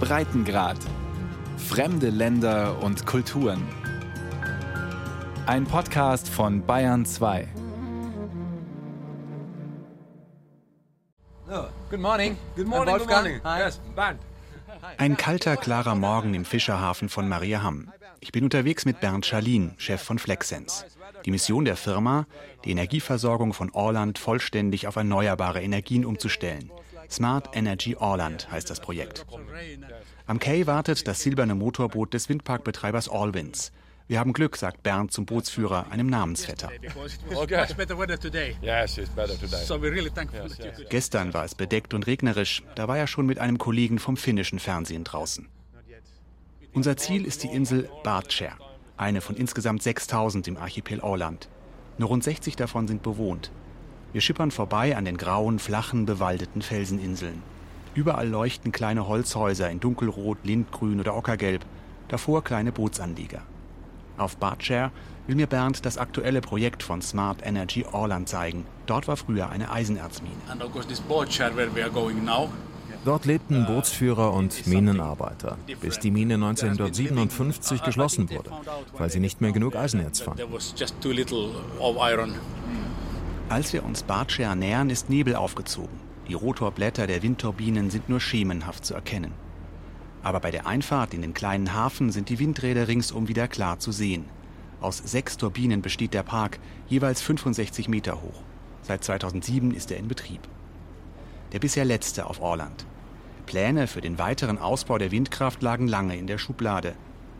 Breitengrad. Fremde Länder und Kulturen. Ein Podcast von Bayern 2. Good morning. Good morning, I'm good Wolfgang. morning. Hi. Yes, Bernd. Ein kalter, klarer Morgen im Fischerhafen von Mariahamm. Ich bin unterwegs mit Bernd Schalin, Chef von Flexsense. Die Mission der Firma, die Energieversorgung von Orland vollständig auf erneuerbare Energien umzustellen. Smart Energy Orland heißt das Projekt. Am Quai wartet das silberne Motorboot des Windparkbetreibers Allwinds. Wir haben Glück, sagt Bernd zum Bootsführer, einem Namensvetter. Gestern war es bedeckt und regnerisch. Da war er schon mit einem Kollegen vom finnischen Fernsehen draußen. Unser Ziel ist die Insel Bartskär, eine von insgesamt 6000 im Archipel Åland. Nur rund 60 davon sind bewohnt. Wir schippern vorbei an den grauen, flachen, bewaldeten Felseninseln. Überall leuchten kleine Holzhäuser in dunkelrot, lindgrün oder ockergelb, davor kleine Bootsanlieger. Auf Bartskär will mir Bernd das aktuelle Projekt von Smart Energy Åland zeigen. Dort war früher eine Eisenerzmine. Dort lebten Bootsführer und Minenarbeiter, bis die Mine 1957 geschlossen wurde, weil sie nicht mehr genug Eisenerz fanden. Als wir uns Bartskär nähern, ist Nebel aufgezogen. Die Rotorblätter der Windturbinen sind nur schemenhaft zu erkennen. Aber bei der Einfahrt in den kleinen Hafen sind die Windräder ringsum wieder klar zu sehen. Aus sechs Turbinen besteht der Park, jeweils 65 Meter hoch. Seit 2007 ist er in Betrieb. Der bisher letzte auf Orland. Pläne für den weiteren Ausbau der Windkraft lagen lange in der Schublade,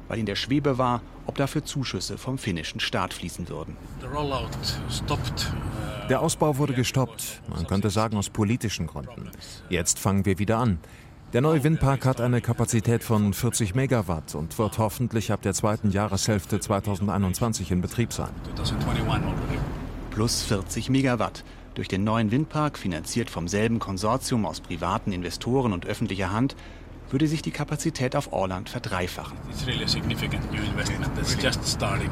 weil in der Schwebe war, ob dafür Zuschüsse vom finnischen Staat fließen würden. Uh, Der Ausbau wurde gestoppt, man könnte sagen aus politischen Gründen. Jetzt fangen wir wieder an. Der neue Windpark hat eine Kapazität von 40 Megawatt und wird hoffentlich ab der zweiten Jahreshälfte 2021 in Betrieb sein. 2021 already. plus 40 Megawatt. Durch den neuen Windpark, finanziert vom selben Konsortium aus privaten Investoren und öffentlicher Hand, würde sich die Kapazität auf Orland verdreifachen. It's really a significant new investment that's just starting.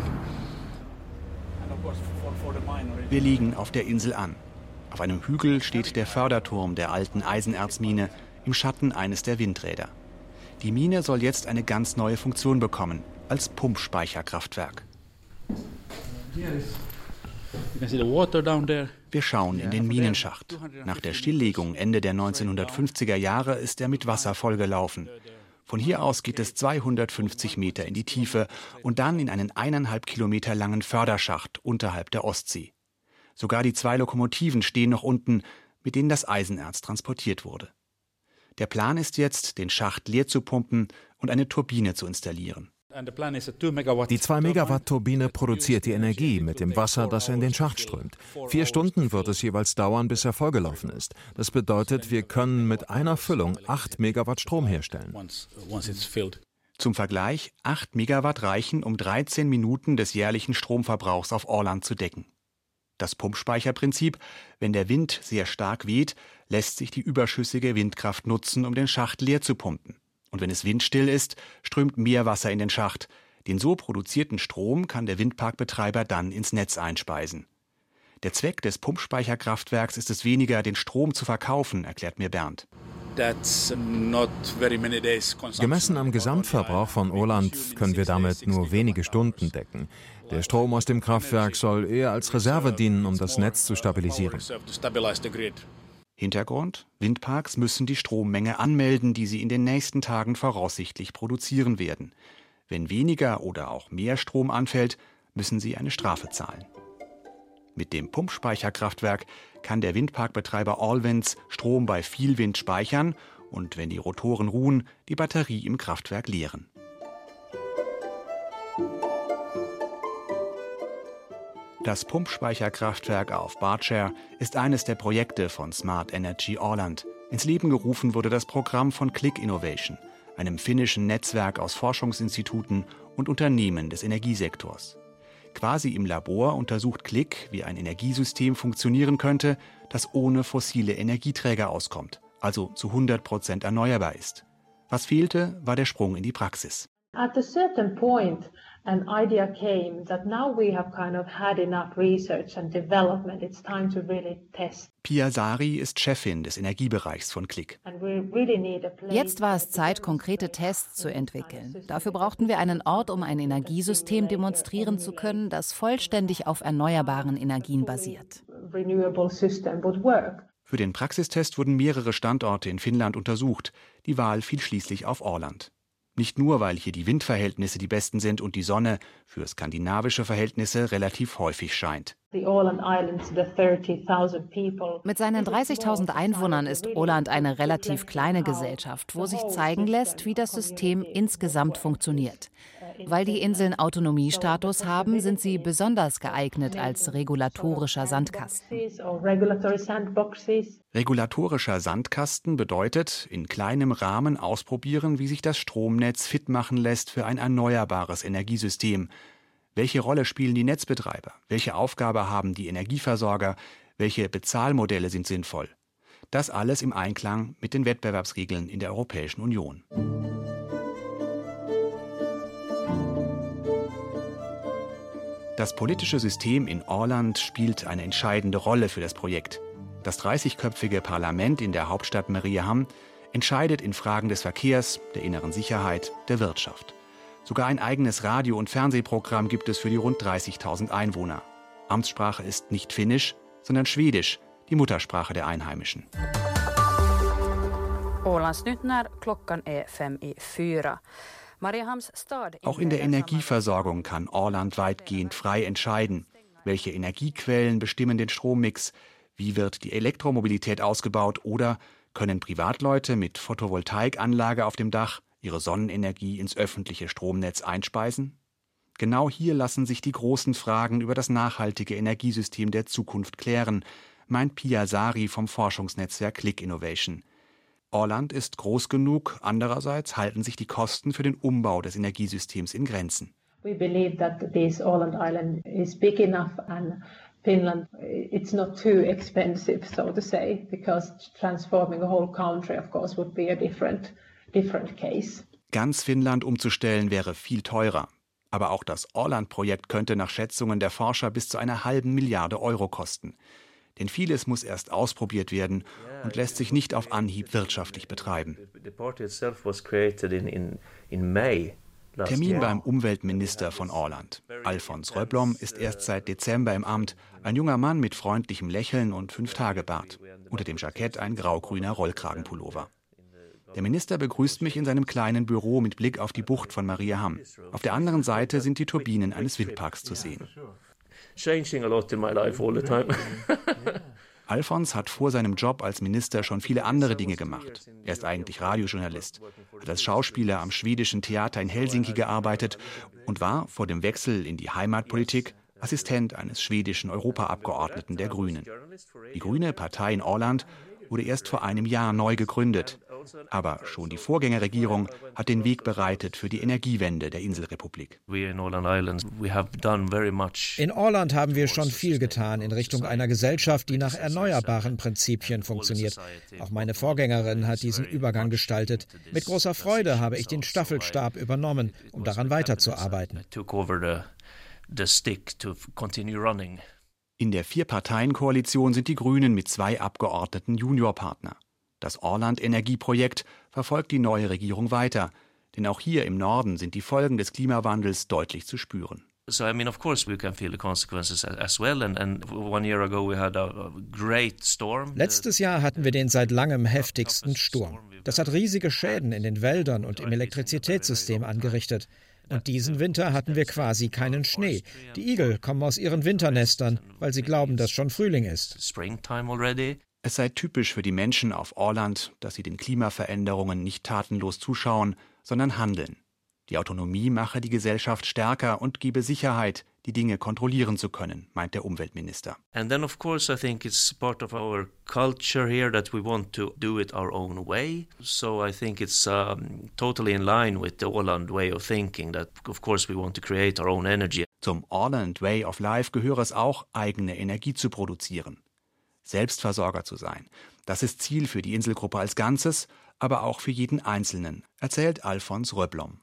Wir liegen auf der Insel an. Auf einem Hügel steht der Förderturm der alten Eisenerzmine im Schatten eines der Windräder. Die Mine soll jetzt eine ganz neue Funktion bekommen, als Pumpspeicherkraftwerk. You can Wir schauen in den Minenschacht. Nach der Stilllegung Ende der 1950er Jahre ist er mit Wasser vollgelaufen. Von hier aus geht es 250 Meter in die Tiefe und dann in einen eineinhalb Kilometer langen Förderschacht unterhalb der Ostsee. Sogar die zwei Lokomotiven stehen noch unten, mit denen das Eisenerz transportiert wurde. Der Plan ist jetzt, den Schacht leer zu pumpen und eine Turbine zu installieren. And the plan is a 2 megawatt. Die 2 Megawatt Turbine produziert die Energie mit dem Wasser, das in den Schacht strömt. Vier Stunden wird es jeweils dauern, bis er vollgelaufen ist. Das bedeutet, wir können mit einer Füllung 8 Megawatt Strom herstellen. Filled. Zum Vergleich, 8 Megawatt reichen, um 13 Minuten des jährlichen Stromverbrauchs auf Orland zu decken. Das Pumpspeicherprinzip, wenn der Wind sehr stark weht, lässt sich die überschüssige Windkraft nutzen, um den Schacht leer zu pumpen. Und wenn es windstill ist, strömt mehr Wasser in den Schacht. Den so produzierten Strom kann der Windparkbetreiber dann ins Netz einspeisen. Der Zweck des Pumpspeicherkraftwerks ist es weniger, den Strom zu verkaufen, erklärt mir Bernd. That's not very many days consumption. Gemessen am Gesamtverbrauch von Orland können wir damit nur wenige Stunden decken. Der Strom aus dem Kraftwerk soll eher als Reserve dienen, um das Netz zu stabilisieren. Hintergrund? Windparks müssen die Strommenge anmelden, die sie in den nächsten Tagen voraussichtlich produzieren werden. Wenn weniger oder auch mehr Strom anfällt, müssen sie eine Strafe zahlen. Mit dem Pumpspeicherkraftwerk kann der Windparkbetreiber Allwinds Strom bei viel Wind speichern und, wenn die Rotoren ruhen, die Batterie im Kraftwerk leeren. Das Pumpspeicherkraftwerk auf Bartskär ist eines der Projekte von Smart Energy Åland. Ins Leben gerufen wurde das Programm von Click Innovation, einem finnischen Netzwerk aus Forschungsinstituten und Unternehmen des Energiesektors. Quasi im Labor untersucht Click, wie ein Energiesystem funktionieren könnte, das ohne fossile Energieträger auskommt, also zu 100 Prozent erneuerbar ist. Was fehlte, war der Sprung in die Praxis. At a certain point, an idea came that now we have kind of had enough research and development. It's time to really test. Pia Sari ist Chefin des Energiebereichs von Click. Jetzt war es Zeit, konkrete Tests zu entwickeln. Dafür brauchten wir einen Ort, um ein Energiesystem demonstrieren zu können, das vollständig auf erneuerbaren Energien basiert. Für den Praxistest wurden mehrere Standorte in Finnland untersucht. Die Wahl fiel schließlich auf Orland. Nicht nur, weil hier die Windverhältnisse die besten sind und die Sonne für skandinavische Verhältnisse relativ häufig scheint. Mit seinen 30.000 Einwohnern ist Åland eine relativ kleine Gesellschaft, wo sich zeigen lässt, wie das System insgesamt funktioniert. Weil die Inseln Autonomiestatus haben, sind sie besonders geeignet als regulatorischer Sandkasten. Regulatorischer Sandkasten bedeutet, in kleinem Rahmen ausprobieren, wie sich das Stromnetz fit machen lässt für ein erneuerbares Energiesystem. Welche Rolle spielen die Netzbetreiber? Welche Aufgabe haben die Energieversorger? Welche Bezahlmodelle sind sinnvoll? Das alles im Einklang mit den Wettbewerbsregeln in der Europäischen Union. Das politische System in Orland spielt eine entscheidende Rolle für das Projekt. Das 30-köpfige Parlament in der Hauptstadt Mariehamn entscheidet in Fragen des Verkehrs, der inneren Sicherheit, der Wirtschaft. Sogar ein eigenes Radio- und Fernsehprogramm gibt es für die rund 30.000 Einwohner. Amtssprache ist nicht Finnisch, sondern Schwedisch, die Muttersprache der Einheimischen. Auch in der Energieversorgung kann Orland weitgehend frei entscheiden. Welche Energiequellen bestimmen den Strommix? Wie wird die Elektromobilität ausgebaut? Oder können Privatleute mit Photovoltaikanlage auf dem Dach ihre Sonnenenergie ins öffentliche Stromnetz einspeisen? Genau hier lassen sich die großen Fragen über das nachhaltige Energiesystem der Zukunft klären, meint Pia Sari vom Forschungsnetzwerk Click Innovation. Orland ist groß genug, andererseits halten sich die Kosten für den Umbau des Energiesystems in Grenzen. We believe that this Åland island is big enough and Finland it's not too expensive so to say because transforming a whole country of course would be a different different case. Ganz Finnland umzustellen wäre viel teurer. Aber auch das Orland-Projekt könnte nach Schätzungen der Forscher bis zu einer halben Milliarde Euro kosten. Denn vieles muss erst ausprobiert werden und lässt sich nicht auf Anhieb wirtschaftlich betreiben. Termin beim Umweltminister von Orland. Alfons Röblom ist erst seit Dezember im Amt. Ein junger Mann mit freundlichem Lächeln und Fünf-Tage-Bart. Unter dem Jackett ein grau-grüner Rollkragenpullover. Der Minister begrüßt mich in seinem kleinen Büro mit Blick auf die Bucht von Mariaham. Auf der anderen Seite sind die Turbinen eines Windparks zu sehen changing a lot in my life all the time. Alfons hat vor seinem Job als Minister schon viele andere Dinge gemacht. Er ist eigentlich Radiojournalist, hat als Schauspieler am schwedischen Theater in Helsinki gearbeitet und war vor dem Wechsel in die Heimatpolitik Assistent eines schwedischen Europaabgeordneten der Grünen. Die Grüne Partei in Orland wurde erst vor einem Jahr neu gegründet. Aber schon die Vorgängerregierung hat den Weg bereitet für die Energiewende der Inselrepublik. In Orland haben wir schon viel getan in Richtung einer Gesellschaft, die nach erneuerbaren Prinzipien funktioniert. Auch meine Vorgängerin hat diesen Übergang gestaltet. Mit großer Freude habe ich den Staffelstab übernommen, um daran weiterzuarbeiten. In der Vier-Parteien-Koalition sind die Grünen mit zwei Abgeordneten Juniorpartner. Das Orland-Energieprojekt verfolgt die neue Regierung weiter, denn auch hier im Norden sind die Folgen des Klimawandels deutlich zu spüren. Letztes Jahr hatten wir den seit langem heftigsten Sturm. Das hat riesige Schäden in den Wäldern und im Elektrizitätssystem angerichtet. Und diesen Winter hatten wir quasi keinen Schnee. Die Igel kommen aus ihren Winternestern, weil sie glauben, dass schon Frühling ist. Es sei typisch für die Menschen auf Orland, dass sie den Klimaveränderungen nicht tatenlos zuschauen, sondern handeln. Die Autonomie mache die Gesellschaft stärker und gebe Sicherheit, die Dinge kontrollieren zu können, meint der Umweltminister. And then of course I think it's part of our culture here that we want to do it our own way. So I think it's um, totally in line with the Orland way of thinking that of course we want to create our own energy. Zum Orland Way of Life gehöre es auch, eigene Energie zu produzieren. Selbstversorger zu sein. Das ist Ziel für die Inselgruppe als Ganzes, aber auch für jeden Einzelnen, erzählt Alfons Röblom.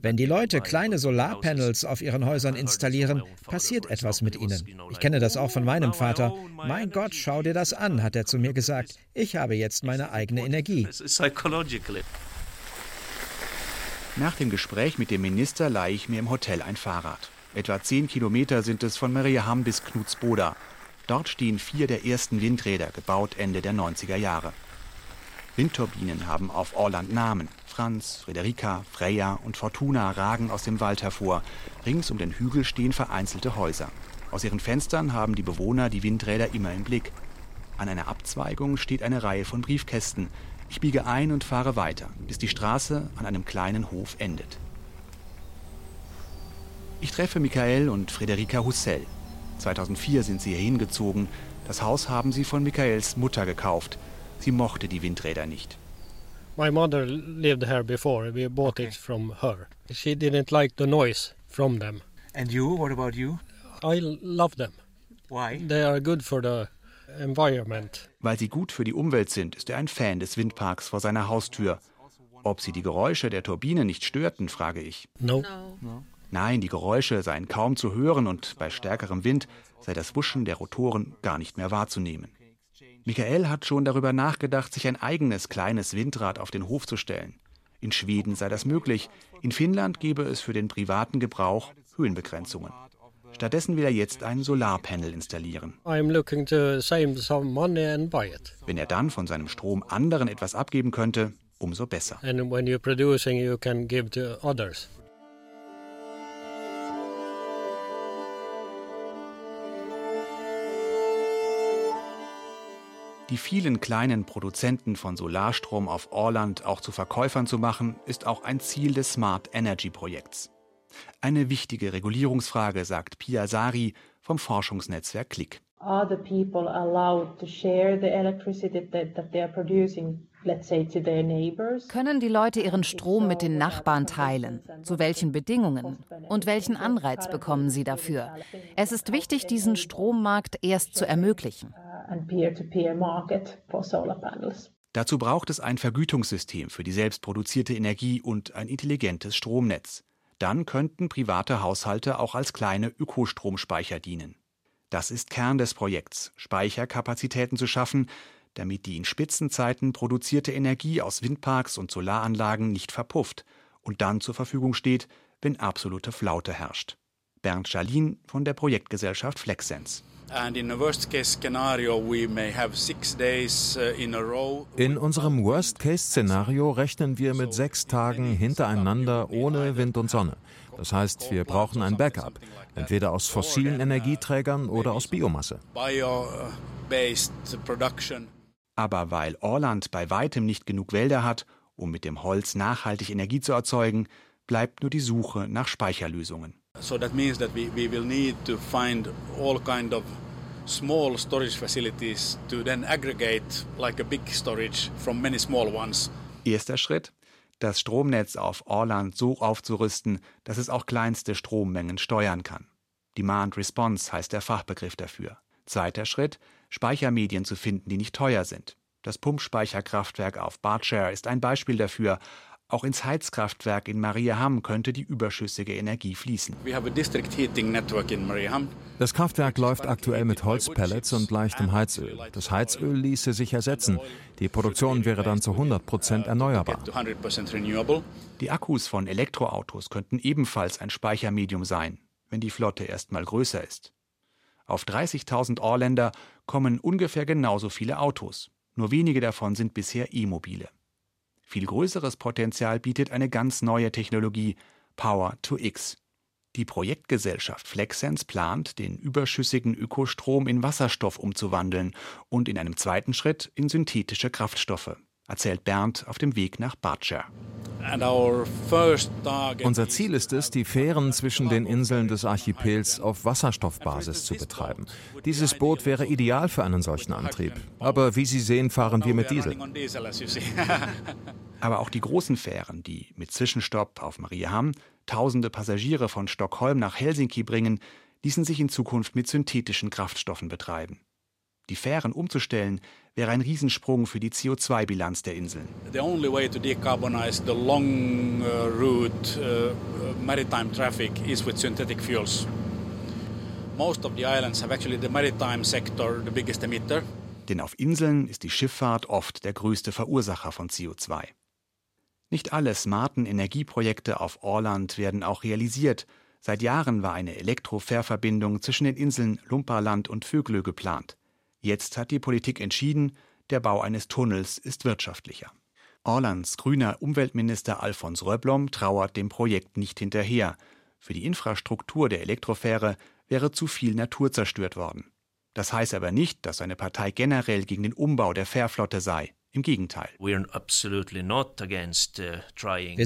Wenn die Leute kleine Solarpanels auf ihren Häusern installieren, passiert etwas mit ihnen. Ich kenne das auch von meinem Vater. Mein Gott, schau dir das an, hat er zu mir gesagt. Ich habe jetzt meine eigene Energie. Nach dem Gespräch mit dem Minister leihe ich mir im Hotel ein Fahrrad. Etwa zehn Kilometer sind es von Mariehamn bis Knutsboda. Dort stehen vier der ersten Windräder, gebaut Ende der 90er Jahre. Windturbinen haben auf Orland Namen. Franz, Friederika, Freya und Fortuna ragen aus dem Wald hervor. Rings um den Hügel stehen vereinzelte Häuser. Aus ihren Fenstern haben die Bewohner die Windräder immer im Blick. An einer Abzweigung steht eine Reihe von Briefkästen. Ich biege ein und fahre weiter, bis die Straße an einem kleinen Hof endet. Ich treffe Michael und Friederika Hussell. 2004 sind sie hier hingezogen. Das Haus haben sie von Michaels Mutter gekauft. Sie mochte die Windräder nicht. My mother lived here before. We bought okay. it from her. She didn't like the noise from them. And you? What about you? I love them. Why? They are good for the environment. Weil sie gut für die Umwelt sind, ist er ein Fan des Windparks vor seiner Haustür. Ob sie die Geräusche der Turbine nicht störten, frage ich. No. no. Nein, die Geräusche seien kaum zu hören und bei stärkerem Wind sei das Wuschen der Rotoren gar nicht mehr wahrzunehmen. Michael hat schon darüber nachgedacht, sich ein eigenes kleines Windrad auf den Hof zu stellen. In Schweden sei das möglich, in Finnland gebe es für den privaten Gebrauch Höhenbegrenzungen. Stattdessen will er jetzt ein Solarpanel installieren. Wenn er dann von seinem Strom anderen etwas abgeben könnte, umso besser. Die vielen kleinen Produzenten von Solarstrom auf Orland auch zu Verkäufern zu machen, ist auch ein Ziel des Smart Energy Projekts. Eine wichtige Regulierungsfrage, sagt Pia Sari vom Forschungsnetzwerk Click. Are the people allowed to share the electricity that, that they are producing können die Leute ihren Strom mit den Nachbarn teilen? Zu welchen Bedingungen? Und welchen Anreiz bekommen sie dafür? Es ist wichtig, diesen Strommarkt erst zu ermöglichen. Dazu braucht es ein Vergütungssystem für die selbstproduzierte Energie und ein intelligentes Stromnetz. Dann könnten private Haushalte auch als kleine Ökostromspeicher dienen. Das ist Kern des Projekts, Speicherkapazitäten zu schaffen, damit die in Spitzenzeiten produzierte Energie aus Windparks und Solaranlagen nicht verpufft und dann zur Verfügung steht, wenn absolute Flaute herrscht. Bernd Schalin von der Projektgesellschaft Flexsense. Uh, in unserem Worst-Case-Szenario rechnen wir mit sechs Tagen hintereinander ohne Wind und Sonne. Das heißt, wir brauchen ein Backup, entweder aus fossilen Energieträgern oder aus Biomasse. Aber weil Orland bei weitem nicht genug Wälder hat, um mit dem Holz nachhaltig Energie zu erzeugen, bleibt nur die Suche nach Speicherlösungen. So that means that we, we will need to find all kind of small storage facilities to then aggregate like a big storage from many small ones. Erster Schritt, das Stromnetz auf Orland so aufzurüsten, dass es auch kleinste Strommengen steuern kann. Demand Response heißt der Fachbegriff dafür. Zweiter Schritt, Speichermedien zu finden, die nicht teuer sind. Das Pumpspeicherkraftwerk auf Berkshire ist ein Beispiel dafür, auch ins Heizkraftwerk in Mariehamn könnte die überschüssige Energie fließen. Das Kraftwerk läuft aktuell mit Holzpellets und leichtem Heizöl. Das Heizöl ließe sich ersetzen. Die Produktion wäre dann zu 100 Prozent erneuerbar. Die Akkus von Elektroautos könnten ebenfalls ein Speichermedium sein, wenn die Flotte erst mal größer ist. Auf 30.000 Orländer kommen ungefähr genauso viele Autos. Nur wenige davon sind bisher E-Mobile. Viel größeres Potenzial bietet eine ganz neue Technologie, Power to X. Die Projektgesellschaft Flexsense plant, den überschüssigen Ökostrom in Wasserstoff umzuwandeln und in einem zweiten Schritt in synthetische Kraftstoffe erzählt Bernd auf dem Weg nach Bardscher. Unser Ziel ist es, die Fähren zwischen den Inseln des Archipels auf Wasserstoffbasis zu betreiben. Dieses Boot wäre ideal für einen solchen Antrieb. Aber wie Sie sehen, fahren wir mit Diesel. Aber auch die großen Fähren, die mit Zwischenstopp auf Mariehamn tausende Passagiere von Stockholm nach Helsinki bringen, ließen sich in Zukunft mit synthetischen Kraftstoffen betreiben. Die Fähren umzustellen wäre ein Riesensprung für die CO2-Bilanz der Inseln. Denn auf Inseln ist die Schifffahrt oft der größte Verursacher von CO2. Nicht alle smarten Energieprojekte auf Orland werden auch realisiert. Seit Jahren war eine Elektrofährverbindung zwischen den Inseln Lumparland und Vöglö geplant. Jetzt hat die Politik entschieden, der Bau eines Tunnels ist wirtschaftlicher. Orlands grüner Umweltminister Alfons Röblom trauert dem Projekt nicht hinterher. Für die Infrastruktur der Elektrofähre wäre zu viel Natur zerstört worden. Das heißt aber nicht, dass seine Partei generell gegen den Umbau der Fährflotte sei. Im Gegenteil. Uh, Wir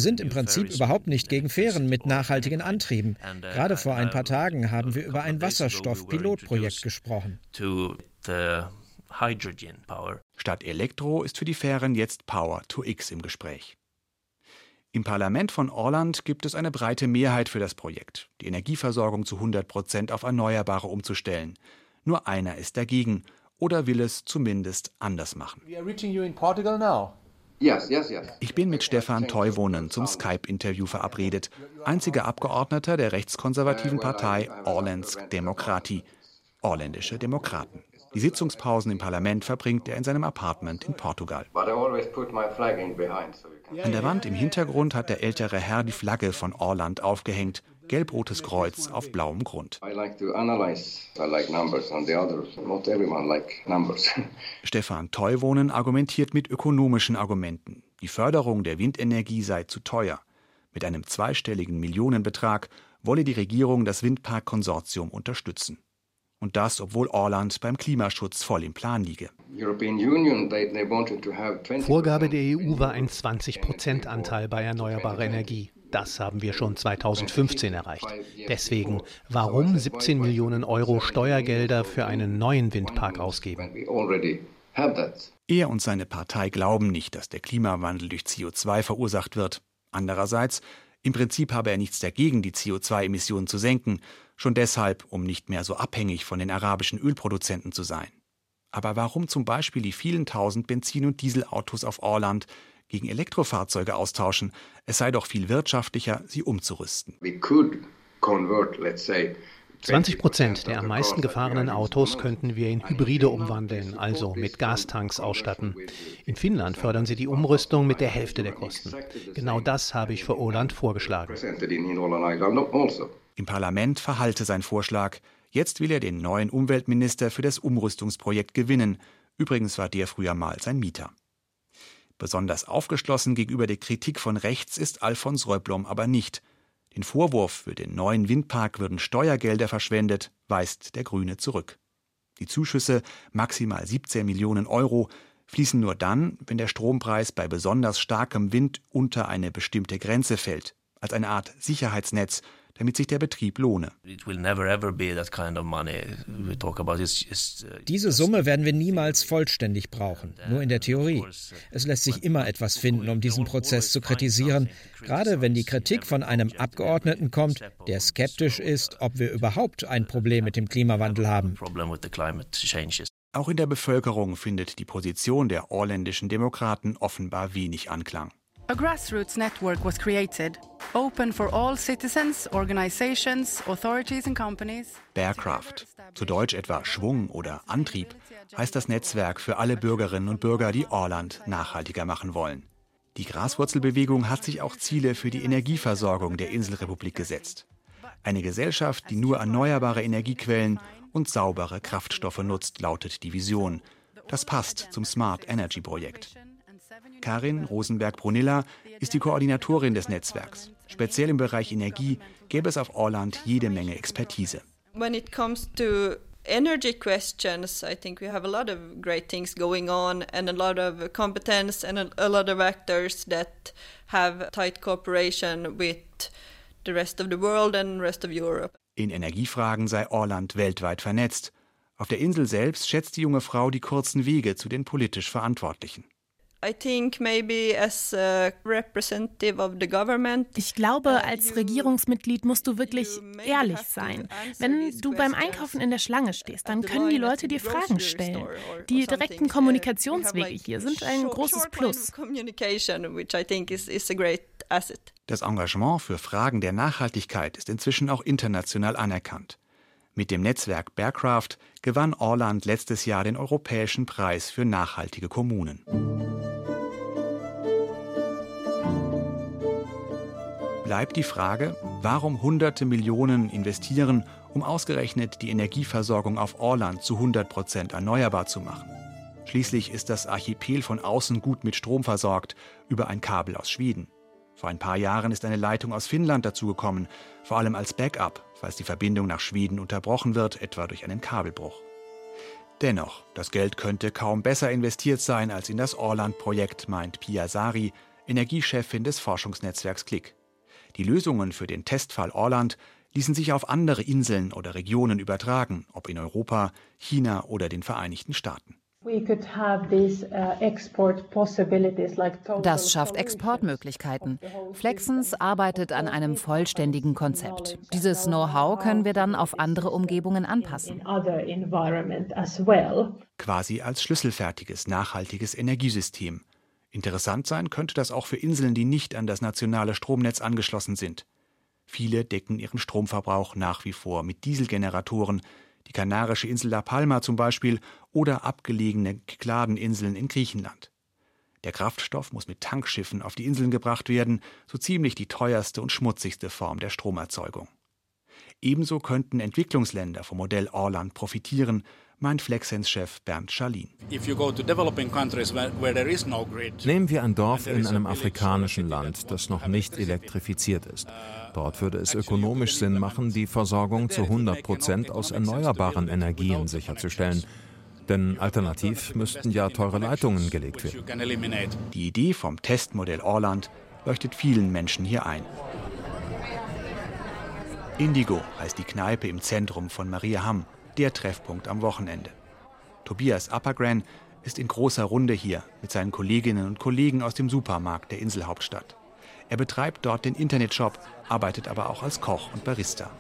sind im Prinzip überhaupt nicht gegen Fähren mit nachhaltigen Antrieben. uh, Gerade vor ein paar Tagen haben wir über ein Wasserstoff-Pilotprojekt gesprochen. Statt Elektro ist für die Fähren jetzt Power to X im Gespräch. Im Parlament von Orland gibt es eine breite Mehrheit für das Projekt, die Energieversorgung zu 100 Prozent auf Erneuerbare umzustellen. Nur einer ist dagegen oder will es zumindest anders machen. Ich bin mit Stefan Teuvonen zum Skype-Interview verabredet, einziger Abgeordneter der rechtskonservativen Partei Orlandsk Demokrati, Orländische Demokraten. Die Sitzungspausen im Parlament verbringt er in seinem Apartment in Portugal. An der Wand im Hintergrund hat der ältere Herr die Flagge von Orland aufgehängt, gelb-rotes Kreuz auf blauem Grund. Stefan Teuwohnen argumentiert mit ökonomischen Argumenten. Die Förderung der Windenergie sei zu teuer. Mit einem zweistelligen Millionenbetrag wolle die Regierung das Windpark-Konsortium unterstützen. Und das, obwohl Orland beim Klimaschutz voll im Plan liege. Vorgabe der EU war ein 20-Prozent-Anteil bei erneuerbarer Energie. Das haben wir schon 2015 erreicht. Deswegen, warum 17 Millionen Euro Steuergelder für einen neuen Windpark ausgeben? Er und seine Partei glauben nicht, dass der Klimawandel durch CO2 verursacht wird. Andererseits, im Prinzip habe er nichts dagegen, die CO2-Emissionen zu senken, schon deshalb, um nicht mehr so abhängig von den arabischen Ölproduzenten zu sein. Aber warum zum Beispiel die vielen tausend Benzin- und Dieselautos auf Orland gegen Elektrofahrzeuge austauschen? Es sei doch viel wirtschaftlicher, sie umzurüsten. 20 Prozent der am meisten gefahrenen Autos könnten wir in Hybride umwandeln, also mit Gastanks ausstatten. In Finnland fördern sie die Umrüstung mit der Hälfte der Kosten. Genau das habe ich für Åland vorgeschlagen. Im Parlament verhalte sein Vorschlag. Jetzt will er den neuen Umweltminister für das Umrüstungsprojekt gewinnen. Übrigens war der früher mal sein Mieter. Besonders aufgeschlossen gegenüber der Kritik von rechts ist Alfons Röblom aber nicht. Den Vorwurf, für den neuen Windpark würden Steuergelder verschwendet, weist der Grüne zurück. Die Zuschüsse, maximal 17 Millionen Euro, fließen nur dann, wenn der Strompreis bei besonders starkem Wind unter eine bestimmte Grenze fällt, als eine Art Sicherheitsnetz, damit sich der Betrieb lohne. Diese Summe werden wir niemals vollständig brauchen, nur in der Theorie. Es lässt sich immer etwas finden, um diesen Prozess zu kritisieren, gerade wenn die Kritik von einem Abgeordneten kommt, der skeptisch ist, ob wir überhaupt ein Problem mit dem Klimawandel haben. Auch in der Bevölkerung findet die Position der orländischen Demokraten offenbar wenig Anklang. A grassroots network was created, open for all citizens, organizations, authorities and companies. Bearcraft, zu Deutsch etwa Schwung oder Antrieb, heißt das Netzwerk für alle Bürgerinnen und Bürger, die Orland nachhaltiger machen wollen. Die Graswurzelbewegung hat sich auch Ziele für die Energieversorgung der Inselrepublik gesetzt. Eine Gesellschaft, die nur erneuerbare Energiequellen und saubere Kraftstoffe nutzt, lautet die Vision. Das passt zum Smart Energy Projekt. Karin Rosenberg-Brunilla ist die Koordinatorin des Netzwerks. Speziell im Bereich Energie gäbe es auf Orland jede Menge Expertise. When it comes to energy questions, I think we have a lot of great things going on and a lot of competence and a, lot of actors that have tight cooperation with the rest of the world and rest of Europe. In Energiefragen sei Orland weltweit vernetzt. Auf der Insel selbst schätzt die junge Frau die kurzen Wege zu den politisch Verantwortlichen. Ich glaube, uh, als Regierungsmitglied musst du wirklich ehrlich sein. Wenn du beim Einkaufen in der Schlange stehst, dann können die Leute dir Fragen stellen. Die direkten Kommunikationswege hier sind ein großes Plus. Das Engagement für Fragen der Nachhaltigkeit ist inzwischen auch international anerkannt. Mit dem Netzwerk Bearcraft gewann Orland letztes Jahr den Europäischen Preis für nachhaltige Kommunen. Bleibt die Frage, warum hunderte Millionen investieren, um ausgerechnet die Energieversorgung auf Orland zu 100 Prozent erneuerbar zu machen. Schließlich ist das Archipel von außen gut mit Strom versorgt über ein Kabel aus Schweden. Vor ein paar Jahren ist eine Leitung aus Finnland dazugekommen, vor allem als Backup, falls die Verbindung nach Schweden unterbrochen wird, etwa durch einen Kabelbruch. Dennoch, das Geld könnte kaum besser investiert sein als in das Orland-Projekt, meint Pia Sari, Energiechefin des Forschungsnetzwerks Click. Die Lösungen für den Testfall Orland ließen sich auf andere Inseln oder Regionen übertragen, ob in Europa, China oder den Vereinigten Staaten. Uh, das schafft Exportmöglichkeiten. Flexens arbeitet an einem vollständigen Konzept. Dieses Know-how können wir dann auf andere Umgebungen anpassen. Quasi als schlüsselfertiges, nachhaltiges Energiesystem. Interessant sein könnte das auch für Inseln, die nicht an das nationale Stromnetz angeschlossen sind. Viele decken ihren Stromverbrauch nach wie vor mit Dieselgeneratoren, die kanarische Insel La Palma zum Beispiel oder abgelegene Kykladeninseln in Griechenland. Der Kraftstoff muss mit Tankschiffen auf die Inseln gebracht werden, so ziemlich die teuerste und schmutzigste Form der Stromerzeugung. Ebenso könnten Entwicklungsländer vom Modell Orland profitieren, meint Flexens-Chef Bernd Schalin. Nehmen wir ein Dorf in einem afrikanischen Land, das noch nicht elektrifiziert ist. Dort würde es ökonomisch Sinn machen, die Versorgung zu 100 Prozent aus erneuerbaren Energien sicherzustellen. Denn alternativ müssten ja teure Leitungen gelegt werden. Die Idee vom Testmodell Orland leuchtet vielen Menschen hier ein. Indigo heißt die Kneipe im Zentrum von Mariaham der Treffpunkt am Wochenende. Tobias Appergren ist in großer Runde hier mit seinen Kolleginnen und Kollegen aus dem Supermarkt der Inselhauptstadt. Er betreibt dort den Internetshop, arbeitet aber auch als Koch und Barista.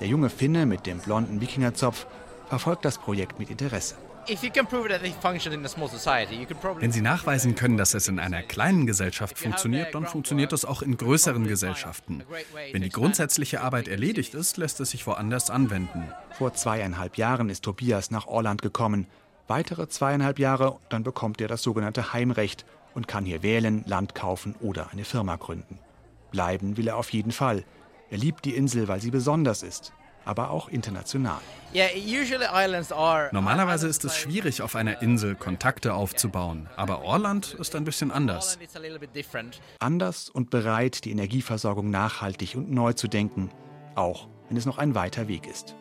Der junge Finne mit dem blonden Wikingerzopf verfolgt das Projekt mit Interesse. Wenn Sie nachweisen können, dass es in einer kleinen Gesellschaft funktioniert, dann funktioniert es auch in größeren Gesellschaften. Wenn die grundsätzliche Arbeit erledigt ist, lässt es sich woanders anwenden. Vor zweieinhalb Jahren ist Tobias nach Orland gekommen. Weitere zweieinhalb Jahre, dann bekommt er das sogenannte Heimrecht und kann hier wählen, Land kaufen oder eine Firma gründen. Bleiben will er auf jeden Fall. Er liebt die Insel, weil sie besonders ist aber auch international. Normalerweise ist es schwierig, auf einer Insel Kontakte aufzubauen, aber Orland ist ein bisschen anders. Anders und bereit, die Energieversorgung nachhaltig und neu zu denken, auch wenn es noch ein weiter Weg ist.